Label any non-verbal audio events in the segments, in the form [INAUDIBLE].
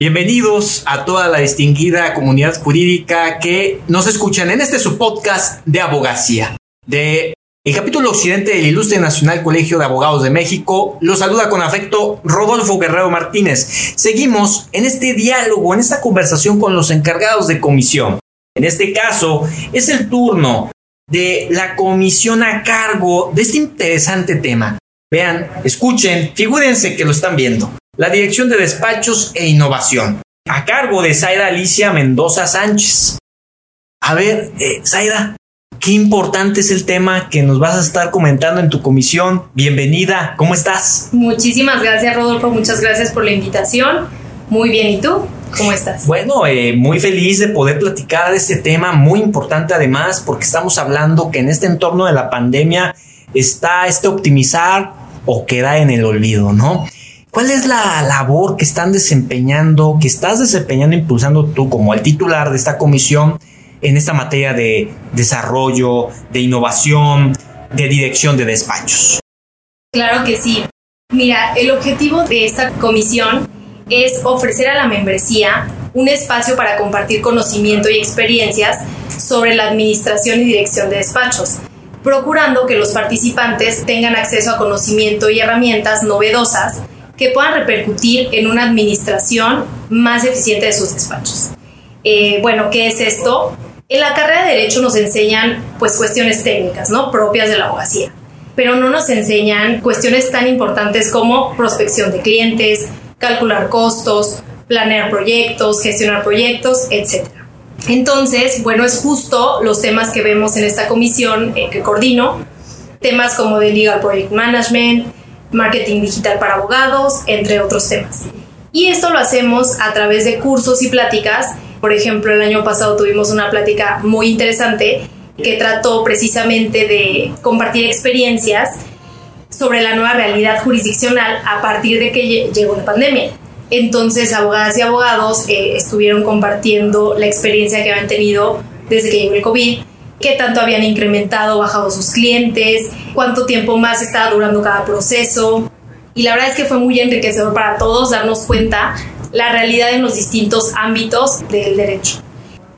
Bienvenidos a toda la distinguida comunidad jurídica que nos escuchan en este su podcast de abogacía. De el capítulo occidente del Ilustre Nacional Colegio de Abogados de México, los saluda con afecto Rodolfo Guerrero Martínez. Seguimos en este diálogo, en esta conversación con los encargados de comisión. En este caso, es el turno de la comisión a cargo de este interesante tema. Vean, escuchen, figúrense que lo están viendo la Dirección de Despachos e Innovación, a cargo de Zaida Alicia Mendoza Sánchez. A ver, eh, Zaida, qué importante es el tema que nos vas a estar comentando en tu comisión. Bienvenida, ¿cómo estás? Muchísimas gracias, Rodolfo, muchas gracias por la invitación. Muy bien, ¿y tú? ¿Cómo estás? Bueno, eh, muy feliz de poder platicar de este tema, muy importante además, porque estamos hablando que en este entorno de la pandemia está este optimizar o queda en el olvido, ¿no? ¿Cuál es la labor que están desempeñando, que estás desempeñando, impulsando tú como el titular de esta comisión en esta materia de desarrollo, de innovación, de dirección de despachos? Claro que sí. Mira, el objetivo de esta comisión es ofrecer a la membresía un espacio para compartir conocimiento y experiencias sobre la administración y dirección de despachos, procurando que los participantes tengan acceso a conocimiento y herramientas novedosas que puedan repercutir en una administración más eficiente de sus despachos. Eh, bueno, ¿qué es esto? En la carrera de Derecho nos enseñan pues cuestiones técnicas, ¿no? Propias de la abogacía, pero no nos enseñan cuestiones tan importantes como prospección de clientes, calcular costos, planear proyectos, gestionar proyectos, etc. Entonces, bueno, es justo los temas que vemos en esta comisión eh, que coordino, temas como de Legal Project Management, marketing digital para abogados, entre otros temas. Y esto lo hacemos a través de cursos y pláticas. Por ejemplo, el año pasado tuvimos una plática muy interesante que trató precisamente de compartir experiencias sobre la nueva realidad jurisdiccional a partir de que llegó la pandemia. Entonces, abogadas y abogados eh, estuvieron compartiendo la experiencia que habían tenido desde que llegó el COVID qué tanto habían incrementado, bajado sus clientes, cuánto tiempo más estaba durando cada proceso. Y la verdad es que fue muy enriquecedor para todos darnos cuenta la realidad en los distintos ámbitos del derecho.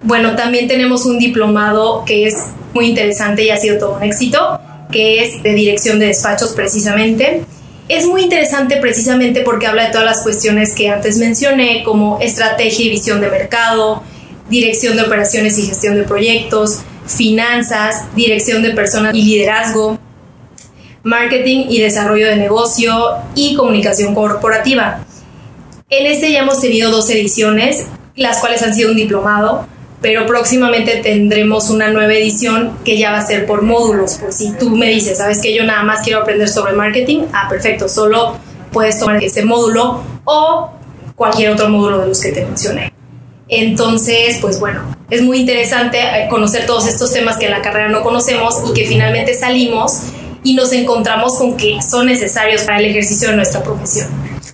Bueno, también tenemos un diplomado que es muy interesante y ha sido todo un éxito, que es de dirección de despachos precisamente. Es muy interesante precisamente porque habla de todas las cuestiones que antes mencioné, como estrategia y visión de mercado, dirección de operaciones y gestión de proyectos, finanzas, dirección de personas y liderazgo, marketing y desarrollo de negocio y comunicación corporativa. En este ya hemos tenido dos ediciones, las cuales han sido un diplomado, pero próximamente tendremos una nueva edición que ya va a ser por módulos, por si tú me dices, sabes que yo nada más quiero aprender sobre marketing, ah, perfecto, solo puedes tomar ese módulo o cualquier otro módulo de los que te mencioné. Entonces, pues bueno, es muy interesante eh, conocer todos estos temas que en la carrera no conocemos y que finalmente salimos y nos encontramos con que son necesarios para el ejercicio de nuestra profesión.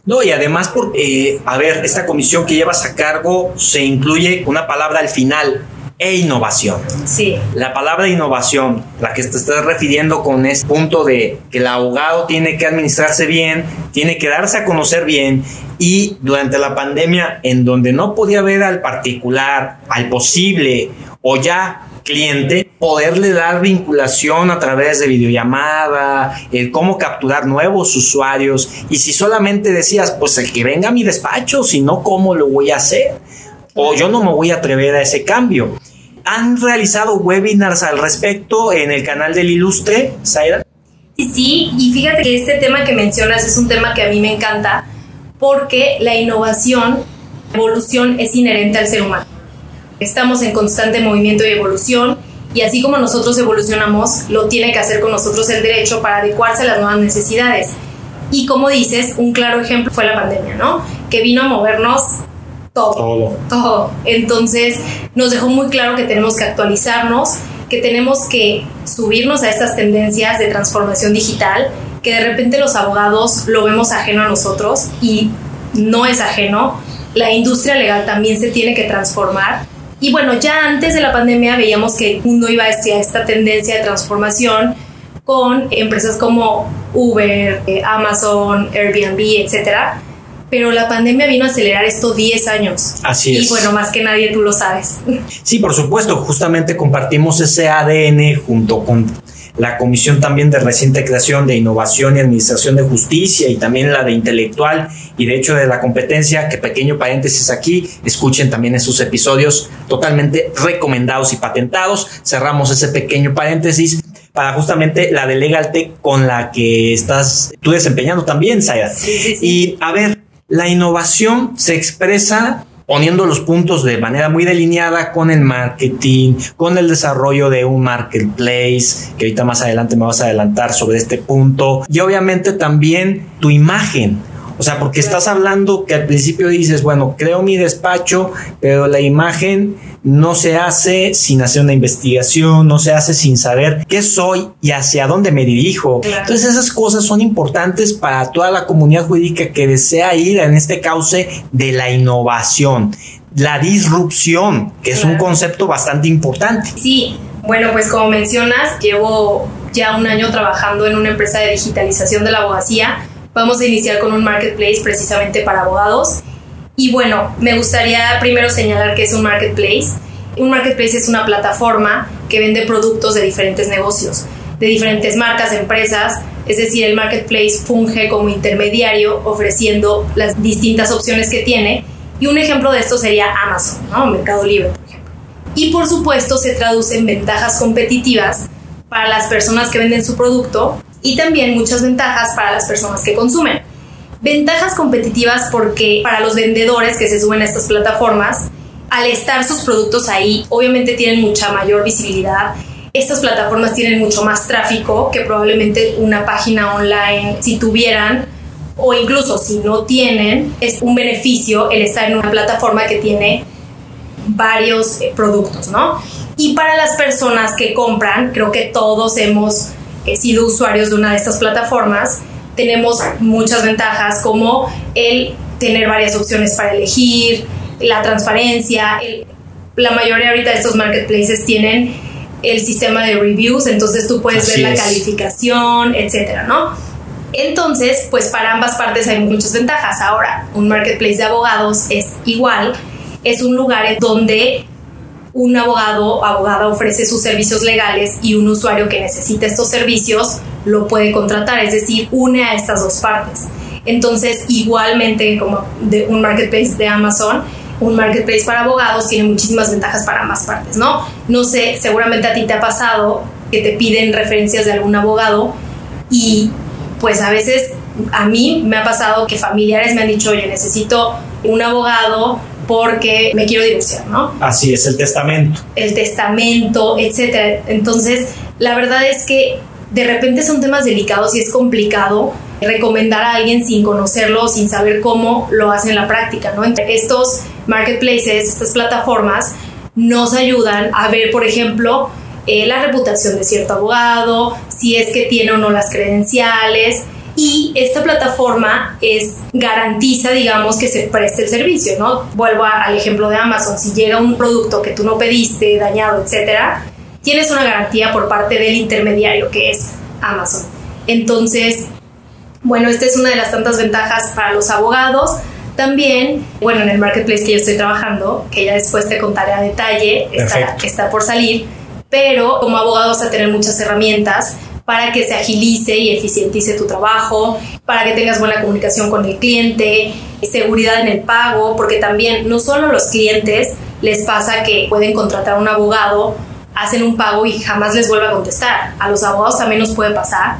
No, y además, porque, eh, a ver, esta comisión que llevas a cargo se incluye una palabra al final, e innovación. Sí. La palabra innovación, la que te estás refiriendo con ese punto de que el abogado tiene que administrarse bien, tiene que darse a conocer bien y durante la pandemia en donde no podía ver al particular, al posible o ya cliente, poderle dar vinculación a través de videollamada, el cómo capturar nuevos usuarios y si solamente decías, pues el que venga a mi despacho, si no, ¿cómo lo voy a hacer? O yo no me voy a atrever a ese cambio. ¿Han realizado webinars al respecto en el canal del Ilustre, Zaira? Sí, y fíjate que este tema que mencionas es un tema que a mí me encanta porque la innovación, evolución es inherente al ser humano. Estamos en constante movimiento y evolución y así como nosotros evolucionamos, lo tiene que hacer con nosotros el derecho para adecuarse a las nuevas necesidades. Y como dices, un claro ejemplo fue la pandemia, ¿no? Que vino a movernos todo, todo. Entonces nos dejó muy claro que tenemos que actualizarnos, que tenemos que subirnos a estas tendencias de transformación digital, que de repente los abogados lo vemos ajeno a nosotros y no es ajeno. La industria legal también se tiene que transformar. Y bueno, ya antes de la pandemia veíamos que el mundo iba hacia esta tendencia de transformación con empresas como Uber, eh, Amazon, Airbnb, etcétera pero la pandemia vino a acelerar esto 10 años. Así es. Y bueno, más que nadie tú lo sabes. [LAUGHS] Sí, por supuesto, justamente compartimos ese ADN junto con la Comisión también de reciente creación de Innovación y Administración de Justicia y también la de Intelectual y de hecho de la competencia, que pequeño paréntesis aquí, escuchen también esos episodios totalmente recomendados y patentados. Cerramos ese pequeño paréntesis para justamente la de LegalTech con la que estás tú desempeñando también, Zaira. Sí, sí, sí. Y a ver, la innovación se expresa poniendo los puntos de manera muy delineada con el marketing, con el desarrollo de un marketplace, que ahorita más adelante me vas a adelantar sobre este punto, y obviamente también tu imagen. O sea, porque estás hablando que al principio dices, bueno, creo mi despacho, pero la imagen no se hace sin hacer una investigación, no se hace sin saber qué soy y hacia dónde me dirijo. Claro. Entonces esas cosas son importantes para toda la comunidad jurídica que desea ir en este cauce de la innovación, la disrupción, que es un concepto bastante importante. Sí, bueno, pues como mencionas, llevo ya un año trabajando en una empresa de digitalización de la abogacía. Vamos a iniciar con un marketplace precisamente para abogados. Y bueno, me gustaría primero señalar que es un marketplace. Un marketplace es una plataforma que vende productos de diferentes negocios, de diferentes marcas, empresas. Es decir, el marketplace funge como intermediario ofreciendo las distintas opciones que tiene. Y un ejemplo de esto sería Amazon, ¿no? Mercado Libre, por ejemplo. Y por supuesto se traduce en ventajas competitivas para las personas que venden su producto y también muchas ventajas para las personas que consumen. Ventajas competitivas porque para los vendedores que se suben a estas plataformas, al estar sus productos ahí, obviamente tienen mucha mayor visibilidad. Estas plataformas tienen mucho más tráfico que probablemente una página online si tuvieran o incluso si no tienen, es un beneficio el estar en una plataforma que tiene varios eh, productos, ¿no? Y para las personas que compran, creo que todos hemos eh, sido usuarios de una de estas plataformas, tenemos muchas ventajas como el tener varias opciones para elegir, la transparencia, el- la mayoría ahorita de estos marketplaces tienen el sistema de reviews, entonces tú puedes Así ver la calificación, etcétera, ¿no? Entonces, pues para ambas partes hay muchas ventajas. Ahora, un marketplace de abogados es igual, es un lugar donde un abogado o abogada ofrece sus servicios legales y un usuario que necesita estos servicios lo puede contratar, es decir, une a estas dos partes. Entonces, igualmente como de un marketplace de Amazon, un marketplace para abogados tiene muchísimas ventajas para ambas partes, ¿no? No sé, seguramente a ti te ha pasado que te piden referencias de algún abogado y pues a veces a mí me ha pasado que familiares me han dicho, oye, necesito un abogado porque me quiero divorciar, ¿no? Así es el testamento. el testamento, etcétera. Entonces, la verdad es que de repente son temas delicados y es complicado recomendar a alguien sin conocerlo, sin saber cómo lo hace en la práctica, ¿no? Estos marketplaces, estas plataformas, nos ayudan a ver, por ejemplo, eh, la reputación de cierto abogado, si es que tiene o no las credenciales. Y esta plataforma es garantiza, digamos, que se preste el servicio, ¿no? Vuelvo a- al ejemplo de Amazon. Si llega un producto que tú no pediste, dañado, etcétera, tienes una garantía por parte del intermediario que es Amazon. Entonces, bueno, esta es una de las tantas ventajas para los abogados. También, bueno, en el marketplace que yo estoy trabajando, que ya después te contaré a detalle, está, está por salir, pero como abogado vas a tener muchas herramientas para que se agilice y eficientice tu trabajo, para que tengas buena comunicación con el cliente, seguridad en el pago, porque también no solo los clientes les pasa que pueden contratar a un abogado, hacen un pago y jamás les vuelve a contestar. A los abogados también nos puede pasar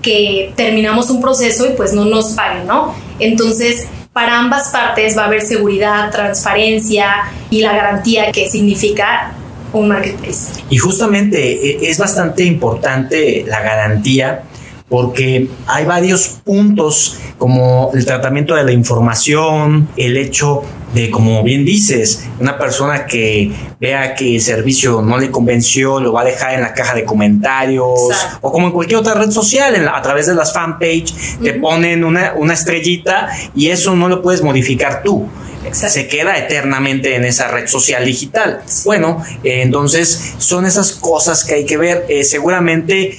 que terminamos un proceso y pues no nos paguen, ¿no? Entonces, para ambas partes va a haber seguridad, transparencia y la garantía que significa un marketplace. Y justamente eh, es bastante importante la garantía porque hay varios puntos como el tratamiento de la información, el hecho de, como bien dices, una persona que vea que el servicio no le convenció, lo va a dejar en la caja de comentarios Exacto. o como en cualquier otra red social, la- a través de las fanpage, te ponen una, una estrellita y eso no lo puedes modificar tú Exacto. se queda eternamente en esa red social digital. Bueno, eh, entonces son esas cosas que hay que ver. Eh, seguramente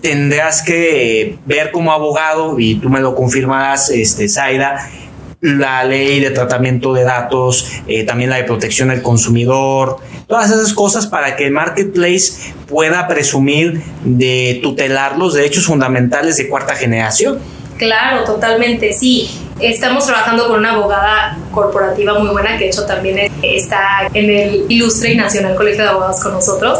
tendrás que ver como abogado, y tú me lo confirmarás, este, Zaida, la ley de tratamiento de datos, eh, también la de protección del consumidor, todas esas cosas para que el marketplace pueda presumir de tutelar los derechos fundamentales de cuarta generación. Claro, totalmente, sí. Estamos trabajando con una abogada corporativa muy buena, que de hecho también está en el Ilustre y Nacional Colegio de Abogados con nosotros.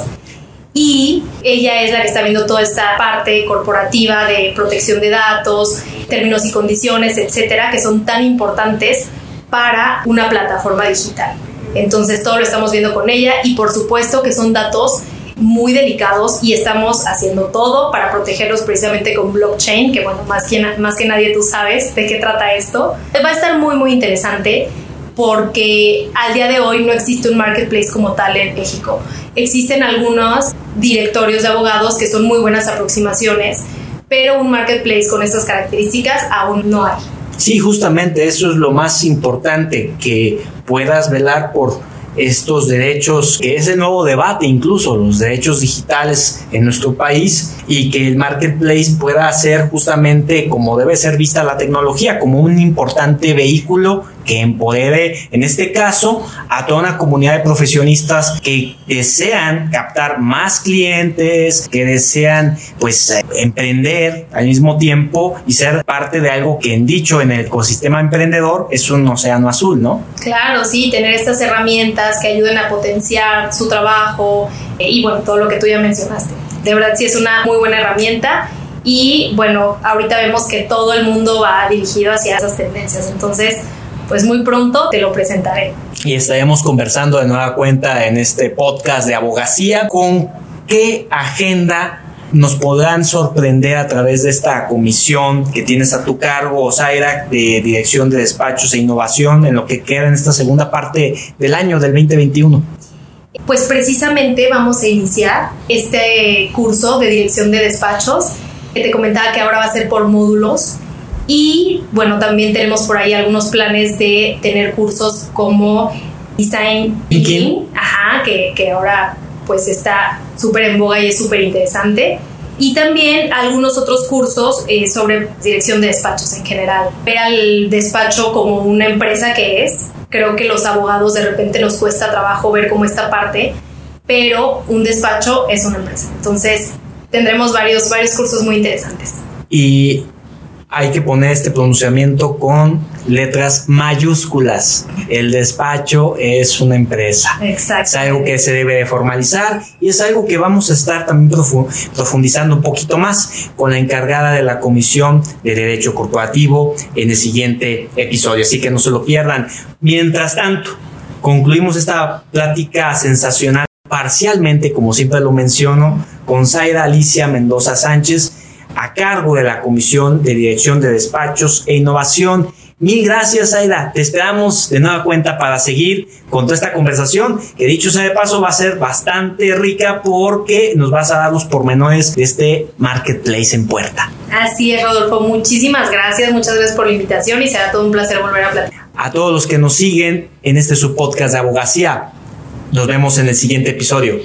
Y ella es la que está viendo toda esta parte corporativa de protección de datos, términos y condiciones, etcétera, que son tan importantes para una plataforma digital. Entonces todo lo estamos viendo con ella y por supuesto que son datos muy delicados y estamos haciendo todo para protegerlos precisamente con blockchain, que bueno, más que, más que nadie tú sabes de qué trata esto. Va a estar muy, muy interesante porque al día de hoy no existe un marketplace como tal en México. Existen algunos directorios de abogados que son muy buenas aproximaciones, pero un marketplace con estas características aún no hay. Sí, justamente eso es lo más importante, que puedas velar por estos derechos, que es el nuevo debate incluso, los derechos digitales en nuestro país y que el marketplace pueda ser justamente como debe ser vista la tecnología, como un importante vehículo que empodere, en este caso, a toda una comunidad de profesionistas que desean captar más clientes, que desean, pues, eh, emprender al mismo tiempo y ser parte de algo que, en dicho, en el ecosistema emprendedor es un océano azul, ¿no? Claro, sí, tener estas herramientas que ayuden a potenciar su trabajo eh, y, bueno, todo lo que tú ya mencionaste. De verdad, sí es una muy buena herramienta y bueno, ahorita vemos que todo el mundo va dirigido hacia esas tendencias. Entonces, pues muy pronto te lo presentaré. Y estaremos conversando de nueva cuenta en este podcast de abogacía con qué agenda nos podrán sorprender a través de esta comisión que tienes a tu cargo, Zaira, de Dirección de Despachos e Innovación, en lo que queda en esta segunda parte del año del 2021. Pues precisamente vamos a iniciar este curso de Dirección de Despachos, que te comentaba que ahora va a ser por módulos y bueno, también tenemos por ahí algunos planes de tener cursos como Design Thinking, ajá, que, que ahora pues está súper en boga y es súper interesante. Y también algunos otros cursos eh, sobre dirección de despachos en general. Ver al despacho como una empresa que es. Creo que los abogados de repente nos cuesta trabajo ver como esta parte, pero un despacho es una empresa. Entonces tendremos varios, varios cursos muy interesantes. Y hay que poner este pronunciamiento con letras mayúsculas. El despacho es una empresa. Exacto. Es algo que se debe de formalizar y es algo que vamos a estar también profundizando un poquito más con la encargada de la Comisión de Derecho Corporativo en el siguiente episodio. Así que no se lo pierdan. Mientras tanto, concluimos esta plática sensacional parcialmente, como siempre lo menciono, con Zaira Alicia Mendoza Sánchez a cargo de la Comisión de Dirección de Despachos e Innovación. Mil gracias, Aida. Te esperamos de nueva cuenta para seguir con toda esta conversación, que dicho sea de paso va a ser bastante rica porque nos vas a dar los pormenores de este marketplace en puerta. Así es, Rodolfo. Muchísimas gracias. Muchas gracias por la invitación y será todo un placer volver a platicar. A todos los que nos siguen en este subpodcast de abogacía, nos vemos en el siguiente episodio.